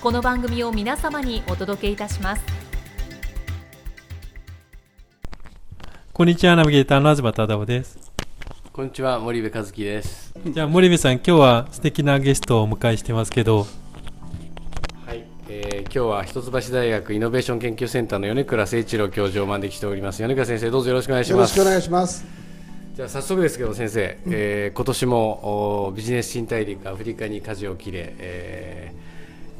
この番組を皆様にお届けいたします。こんにちは。ナビゲーターの東忠夫です。こんにちは。森部和樹です。じゃあ森部さん今日は素敵なゲストをお迎えしてますけど。はい、えー、今日は一橋大学イノベーション研究センターの米倉誠一郎教授をお招きしております。米倉先生どうぞよろしくお願いします。よろしくお願いします。じゃあ早速ですけど先生、うん、えー、今年もおビジネス新大陸アフリカに舵を切れ、えー、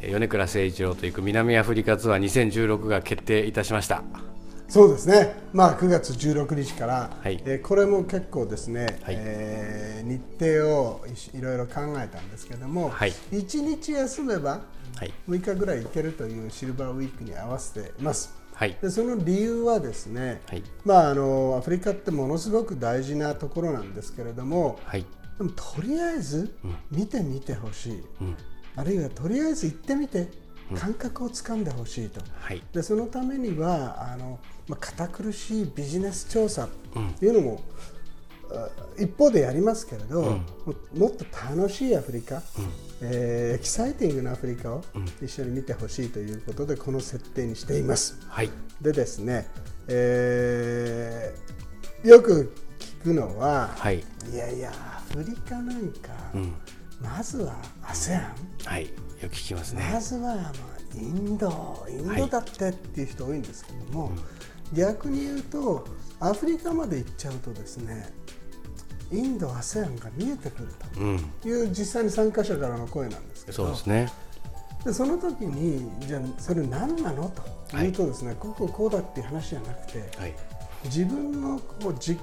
米倉誠一郎と行く南アフリカツアー2016が決定いたしました。そうですね、まあ、9月16日から、はい、えー、これも結構ですね、はい、えー、日程をいろいろ考えたんですけども、はい、1日休めば6日ぐらい行けるというシルバーウィークに合わせています。はい、でその理由はですね、はい、まあ、あのアフリカってものすごく大事なところなんですけれども、はい、でもとりあえず見てみてほしい、うん、あるいはとりあえず行ってみて感覚をつかんでほしいと、はい、でそのためにはあの、まあ、堅苦しいビジネス調査というのも、うん、一方でやりますけれど、うん、もっと楽しいアフリカ、うん、えー、エキサイティングなアフリカを一緒に見てほしいということでこの設定にしています。はい、でですね、えー、よく聞くのは、はい、いやいやアフリカなんか、まずは ASEAN、はいよく聞きますね。まずは、まあ、インドインドだってっていう人多いんですけども、はい。うん、逆に言うとアフリカまで行っちゃうとですねインド ASEAN が見えてくるという、実際に参加者からの声なんですけど。そうですね。でその時にじゃあそれ何なのとい。うとですね、はい、こここうだっていう話じゃなくて、はい、自分のこう実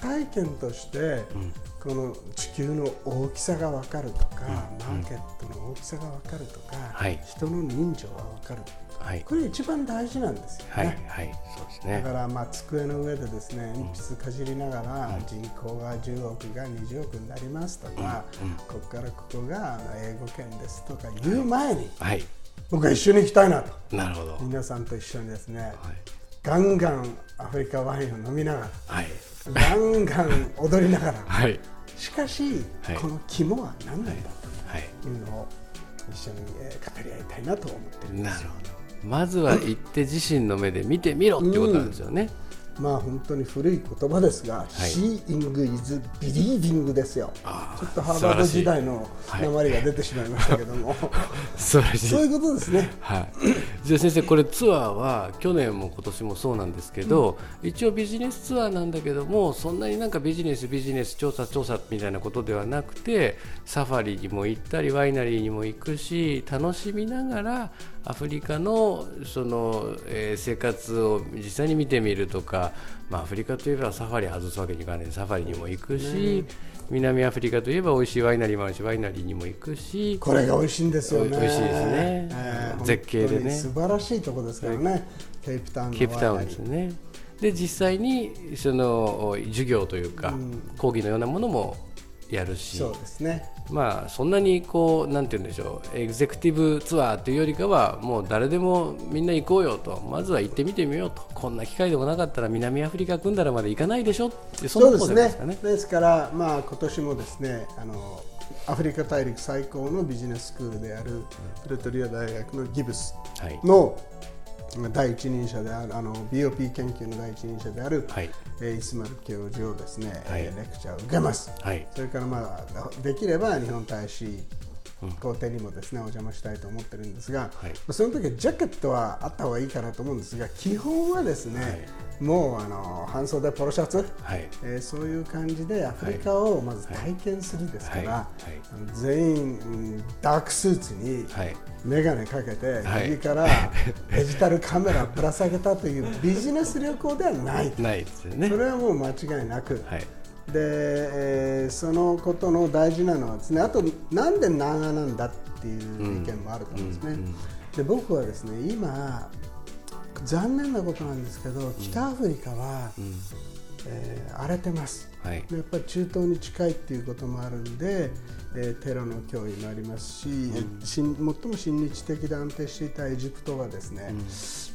体験として、うん、この地球の大きさが分かるとか、うん、マーケットの大きさが分かるとか、はい、人の人情が分かる、はい、これ一番大事なんですよね。はい、はい、そうですね。だからまあ机の上でですね鉛筆かじりながら、人口が10億が20億になりますとか、ここからここが英語圏ですとか言う前に、はい僕は一緒に行きたいなと。なるほど。皆さんと一緒にですね、はい、ガンガンアフリカワインを飲みながら、はい、ガンガン踊りながら、はい、しかし、はい、この肝は何なんだとい。うのを一緒に語り合いたいなと思ってるんですなるほど。まずは行って自身の目で見てみろってことなんですよね。うんまあ本当に古い言葉ですが、はい、Seeing is believing ですよ。ちょっとハーバード時代の鉛が出てしまいましたけども、はい、そういうことですね。はい。じゃあ先生これツアーは去年も今年もそうなんですけど、うん、一応ビジネスツアーなんだけども、そんなになんかビジネスビジネス調査調査みたいなことではなくて、サファリにも行ったりワイナリーにも行くし、楽しみながらアフリカのその、えー、生活を実際に見てみるとか、まあ、アフリカといえばサファリ外すわけにいかない。サファリにも行くし、南アフリカといえば美味しいワイナリーもあるしワイナリーにも行くしこれが美味しいんですよね。美味しいですね、えー、絶景でね。素晴らしいところですからね。ケープタウンケープタウンですね。で実際にその授業というか、うん、講義のようなものもやるし。そうですね。まあそんなにこうなんて言うんでしょう。エグゼクティブツアーというよりかはもう誰でもみんな行こうよと。まずは行ってみてみようと。こんな機会でもなかったら南アフリカ組んだらまで行かないでしょってそんなことですかね。ですからまあ今年もですねあのアフリカ大陸最高のビジネススクールであるプレトリア大学のギブスの、はい第一人者であるあの BOP 研究の第一人者である、はい、えイスマル教授をですね、はい、レクチャーを受けます、はい、それから、まあ、できれば日本大使工程にもですねお邪魔したいと思ってるんですが、はい、その時はジャケットはあった方がいいかなと思うんですが基本はですね、はい、もうあの半袖ポロシャツ、はい、えー、そういう感じでアフリカをまず体験するですから、全員ダークスーツに眼鏡かけて、右から デジタルカメラぶら下げたという ビジネス旅行ではないないですよね。それはもう間違いなく。で、えー、そのことの大事なのはですねあとなんで長なんだっていう意見もあると思うんですね、うんうんうん、で僕はですね今残念なことなんですけど北アフリカは、うん、えー、荒れてます、はい、やっぱり中東に近いっていうこともあるんで、えー、テロの脅威もありますし、うん、最も親日的で安定していたエジプトがですね、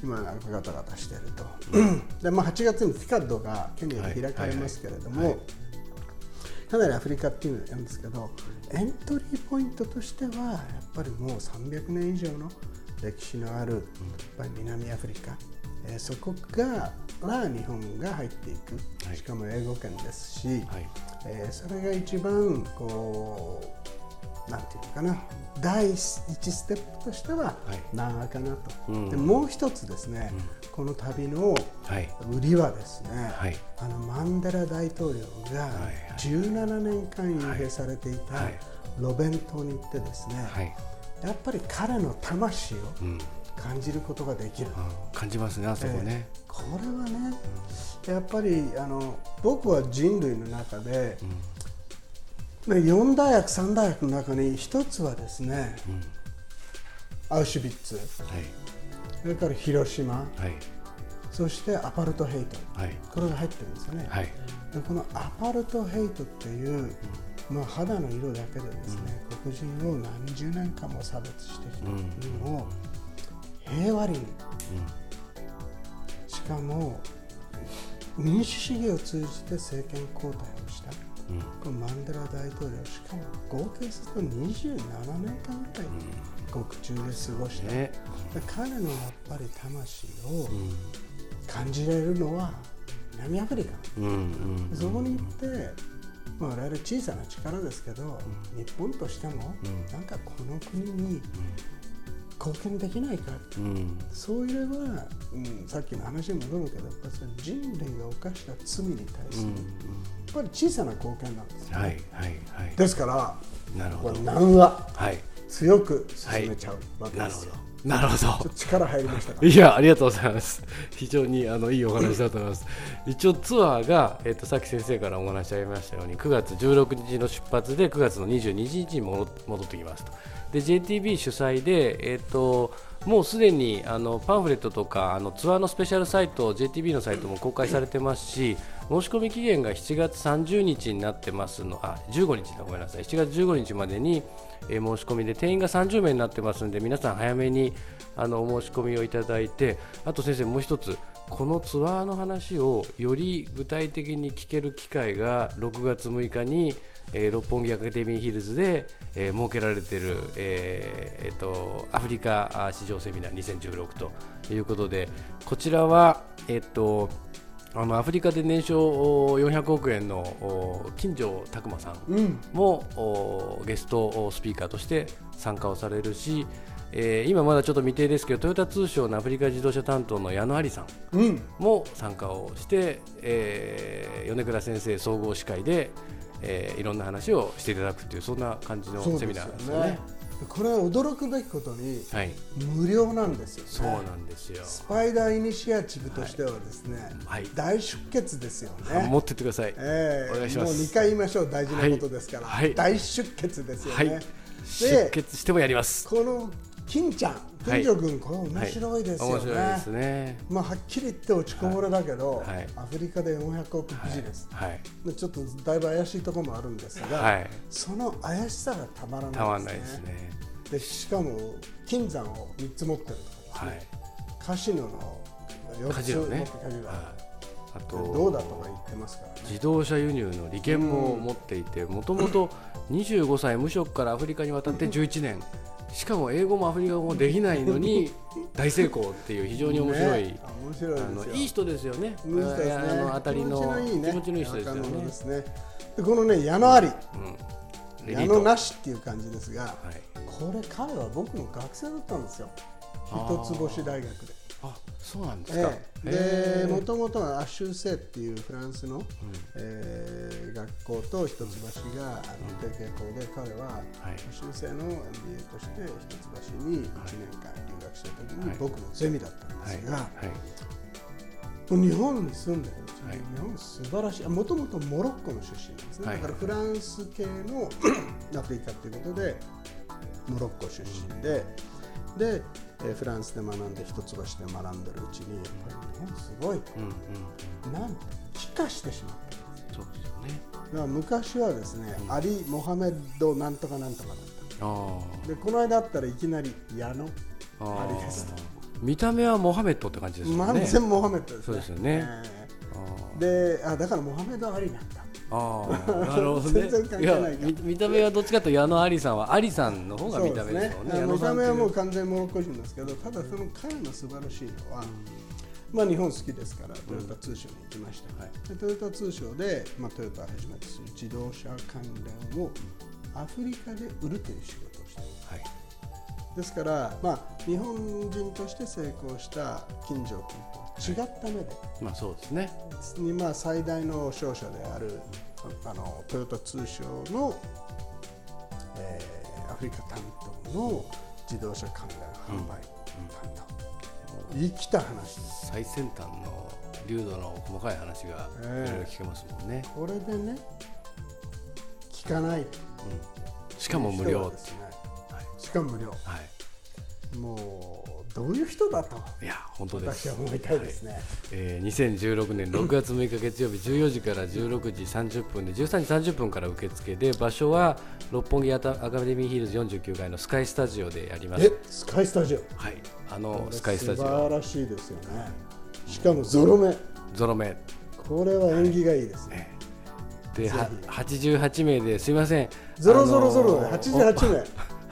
うん、今ガタガタしていると、でまあ、8月にティカッドがケニアで開かれますけれども、はいはいはい。かなりアフリカっていうのなんですけどエントリーポイントとしてはやっぱりもう300年以上の歴史のあるやっぱり南アフリカ、えー、そこがら日本が入っていく、はい、しかも英語圏ですし、はい、えー、それが一番こうなんていうのかな。第一ステップとしては長かなと、はい、でもう一つですね、うん。この旅の売りはですね、はい、あのマンデラ大統領が17年間幽閉されていたロベン島に行ってですね、はい、やっぱり彼の魂を感じることができる、うん、感じますねあそこね、えー、これはね、うん、やっぱりあの僕は人類の中で、うん、4大学3大学の中に一つはですね、アウシュビッツ、はい。それから広島、はい、そしてアパルトヘイト、はい、これが入ってるんですよね、はい、でこのアパルトヘイトっていう、まあ、肌の色だけでですね、うん、黒人を何十年間も差別してきたの。を平和に、うん、しかも民主主義を通じて政権交代をした、うん、このマンデラ大統領しかも合計すると27年間ぐらい、獄中で過ごした、ね、彼のやっぱり魂を感じられるのは南アフリカ、うん、そこに行って、まあ、我々小さな力ですけど、うん、日本としても、うん、なんかこの国に貢献できないか、うん、そういえば、うん、さっきの話に戻るけどやっぱり人類が犯した罪に対する、やっぱり小さな貢献なんですよ、ね、はいはいはい、ですからなるほど。難は、はい。強く進めちゃうわけですよ。はいなるほど。力入りましたいや、ありがとうございます。非常にあのいいお話だと思います。一応ツアーが、えっ、ー、と、さっき先生からお話ありましたように、9月16日の出発で9月の22日に戻ってきますと。で、JTB 主催で、えっ、ー、と、もうすでにあのパンフレットとかあのツアーのスペシャルサイト JTB のサイトも公開されてますし申し込み期限が7月30日になってますのあ15日だごめんなさい。7月15日までに申し込みで定員が30名になってますので皆さん早めにあのお申し込みをいただいてあと先生もう一つこのツアーの話をより具体的に聞ける機会が6月6日に、えー、六本木アカデミーヒルズで、えー、設けられている、えーえーと、アフリカ市場セミナー2016ということでこちらは、えーとあのアフリカで年商400億円の金城拓磨さんも、うん、ゲストスピーカーとして参加をされるし、えー、今まだちょっと未定ですけどトヨタ通商のアフリカ自動車担当の矢野有さんも参加をして、うん、えー、米倉先生総合司会で、えー、いろんな話をしていただくというそんな感じのセミナーですよね。これは驚くべきことに、はい、無料なんですよ、ね、そうなんですよ。スパイダーイニシアチブとしてはですね、はい、大出血ですよね。持ってってください、えー、お願いします。もう2回言いましょう大事なことですから、はい、大出血ですよね、出血してもやります。この金ちゃん金城君、これ面白いですよね、面白いですねまあはっきり言って落ちこぼれだけど、アフリカで400億ビジネス、はいちょっとだいぶ怪しいところもあるんですが、その怪しさがたまらないですねでしかも金山を3つ持ってるとか、ね、はい、カジノの4つ持ってカジノ、あとどうだとか言ってますから、ね、自動車輸入の利権も持っていてもともと25歳無職からアフリカに渡って11年しかも英語もアフリカ語もできないのに 大成功っていう非常に面白い、ね、面白いあのいい人ですよね。いいね。あのあたりの気持ちのいい人ですよね。で、ね、このね矢野あり、うん、矢野なしっていう感じですが、はい、これ彼は僕の学生だったんですよ。一つ星大学で。あそうなんですか、ええ、でもともとはアッシュセっていうフランスの、うん、えー、学校と一橋があの提携校で彼は、アッシュセの MBA として一橋に1年間留学した時に僕のゼミだったんですが、もう日本に住んでるうちに、はい、日本素晴らしいもともとモロッコの出身なんですね、はい、だからフランス系のアフリカということでモロッコ出身でで、えフランスで学んで一橋で学んでるうちにやっぱり日本すごい、うんうん、なんと帰化してしまった昔はですね、うん、アリ・モハメッドなんとかなんとかだった。でこの間あったらいきなり矢野。アリですと。見た目はモハメッドって感じですね。完全モハメッドですね。そうですよね、えー、であだからモハメド・アリなんだ。あなるほどね。見た目はどっちかというと矢野ありさんはありさんの方が見た目ですもんね、ね、見た目はもう完全モロッコ人ですけどただその彼の素晴らしいのは、まあ、日本好きですからトヨタ通商に行きました、はい、トヨタ通商で、まあ、トヨタをはじめとする自動車関連をアフリカで売るという仕事をしています、はい。ですから、まあ、日本人として成功した金城君と違った目で、はい、まあそうですね。に、まあ、最大の商社であるあのトヨタ通商の、えー、アフリカ担当の自動車関連販売担当、生きた話最先端の流度の細かい話がいろいろ聞けますもんね、えー、これでね聞かない、うん、しかも無料ですね。しかも無料、はい、もうどういう人だといや本当です。私は思いたいですね、はい、えー、2016年6月6日月曜日14時から16時30分で13時30分から受付で場所は六本木アカデミーヒルズ49階のスカイスタジオでやります。えスカイスタジオ。はい。あのスカイスタジオ。素晴らしいですよね。しかもゾロ目。ゾロ目。これは縁起がいいですね、はい、で88名ですいません。ゾロゾロゾロで88名。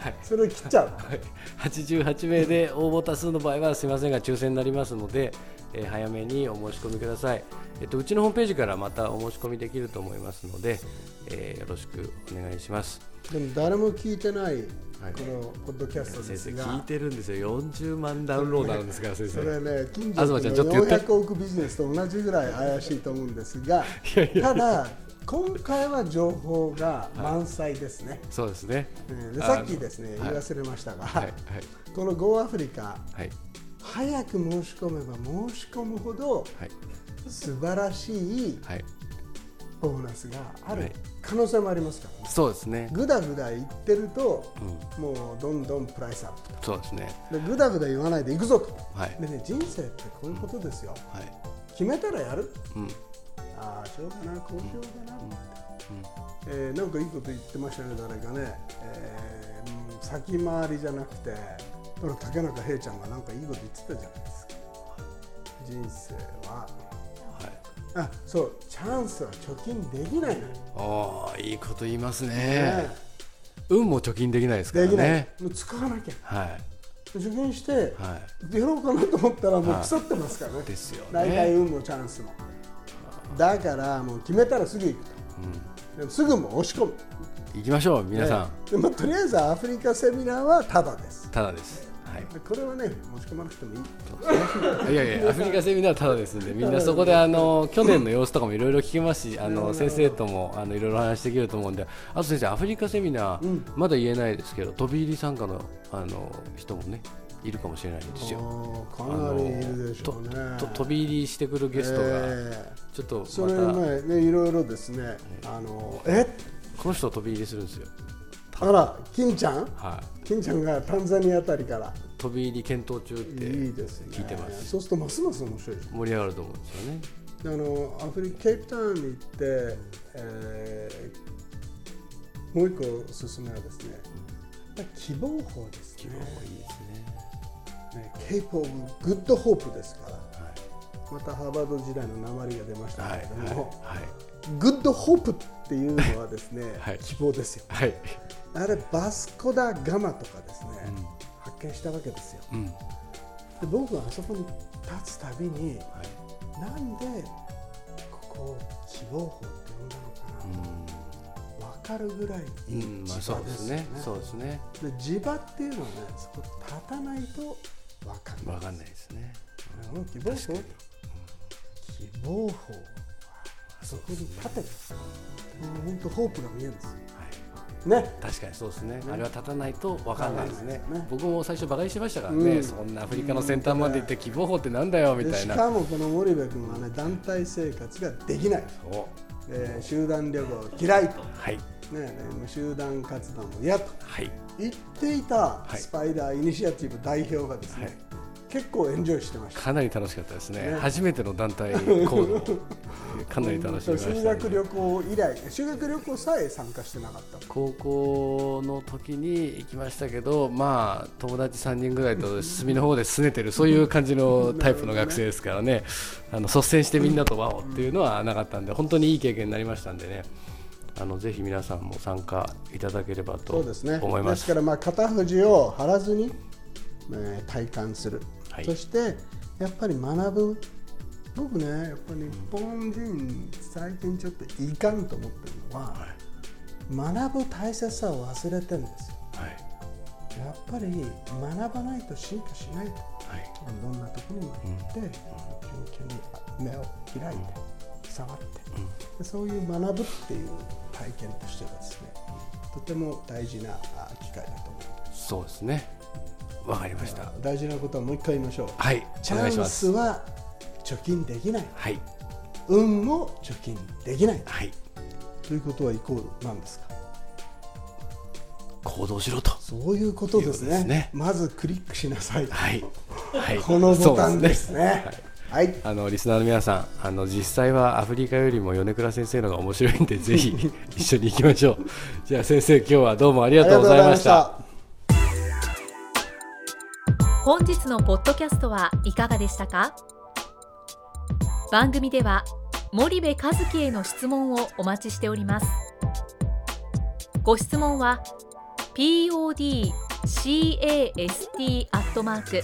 はい、それを切っちゃう、はい、88名で応募多数の場合はすみませんが抽選になりますので、えー、早めにお申し込みください、えっと、うちのホームページからまたお申し込みできると思いますので、えー、よろしくお願いします。でも誰も聞いてないこのポッドキャストですが、聞いてるんですよ。40万ダウンロードあるんですから先生。それね近所の400億ビジネスと同じぐらい怪しいと思うんですが。ただ今回は情報が満載ですね。はい、そうですね。でさっきですね言い忘れましたが、はい。はい、この Go アフリカ、早く申し込めば申し込むほど、素晴らしいボーナスがある可能性もありますから、ね、そうですね。ぐだぐだ言ってると、うん、もうどんどんプライスアップそうですね。でぐだぐだ言わないでいくぞと。はい、でね人生ってこういうことですよ。はい、決めたらやる。うんああしようかなこうしようかなうん、えー、なんかいいこと言ってましたね誰かね、えー、先回りじゃなくて竹中平ちゃんがなんかいいこと言ってたじゃないですか。人生は、はい、あそうチャンスは貯金できないのああいいこと言いますね。ね。運も貯金できないですからね。できない。もう使わなきゃ。はい。受験して、はい、やろうかなと思ったらもう腐ってますからね、はい、ですよね。大体運もチャンスもだからもう決めたらすぐ行くと、うん、すぐも押し込む。行きましょう皆さん、でもとりあえずアフリカセミナーはただです。ただです。はい、これはね申し込まなくてもいい。いやいやアフリカセミナーはただですんでみんなそこであの去年の様子とかもいろいろ聞けますしあの先生ともあのいろいろ話できると思うんであと先生アフリカセミナー、うん、まだ言えないですけど飛び入り参加のあの人もねいるかもしれないんですよ。かなりいるでしょうね。と飛び入りしてくるゲストが、ちょっとそれ前ねいろいろですね、あのえ？この人飛び入りするんですよ。あら金ちゃん、はい、金ちゃんがタンザニアあたりから。飛び入り検討中って聞いてます。そうするとますます面白い盛り上がると思うんですよね。あのアフリカケープタウンに行って、えー、もう一個おすすめはですね、うん、喜望峰です、ね、喜望峰いいですね。ね、 Cape of Good Hope ですから、はい、またハーバード時代の訛りが出ましたけれども、はいはい、 Good Hope っていうのはですね、希望ですよ、あれバスコ・ダ・ガマとかですね、うん、発見したわけですよ、うん、で僕はあそこに立つたびに、なんでここを希望法って呼んだのかなと、分かるぐらいいいまあ、そうですね。そうですね。で地場っていうのはねそこ立たないと分かんない。分かんないですね。うん、希望法？希望法あそこに立てて本当ホープが見えるんですよ。ね、確かにそうですね、ね、あれは立たないと分かんないですね、ね、僕も最初馬鹿にしてましたからね、うん、そんなアフリカの先端まで行って希望法ってなんだよみたいな。しかもこの森部君はね団体生活ができない。えー、集団旅行嫌いと、はい。ね、集団活動も嫌と、はい、言っていたスパイダーイニシアチブ代表がですね、はい。結構エンジョイしてました。かなり楽しかったですね、ね。初めての団体行動。かなり楽しみました、ね、修学旅行以来修学旅行さえ参加してなかった。高校の時に行きましたけどまあ友達3人ぐらいと隅の方で拗ねてるそういう感じのタイプの学生ですからね。あの率先してみんなとワオっていうのはなかったんで本当にいい経験になりましたんでねあのぜひ皆さんも参加いただければと思います。ですね、ですからまあ肩肘を張らずに、えー、体感する。はい、そしてやっぱり学ぶ。僕ねやっぱり日本人最近ちょっといかんと思ってるのは、はい、学ぶ大切さを忘れてるんですよ、はい、やっぱり学ばないと進化しないと、はい、いろんなところに行って、うん、に目を開いて、うん、触って、うん、そういう学ぶっていう体験としてはですねとても大事な機会だと思いますそうですね。わかりました。大事なことはもう一回言いましょう。はいチャンスは貯金できない。はい。運も貯金できない。はい。ということはイコールなんですか？行動しろと。そういうことですね、ね、まずクリックしなさいはい、はい、このボタンですねはい、あのリスナーの皆さんあの実際はアフリカよりも米倉先生の方が面白いんでぜひ 一緒に行きましょう。じゃあ先生今日はどうもありがとうございました。本日のポッドキャストはいかがでしたか？番組では森部和樹への質問をお待ちしております。ご質問は podcast アットマーク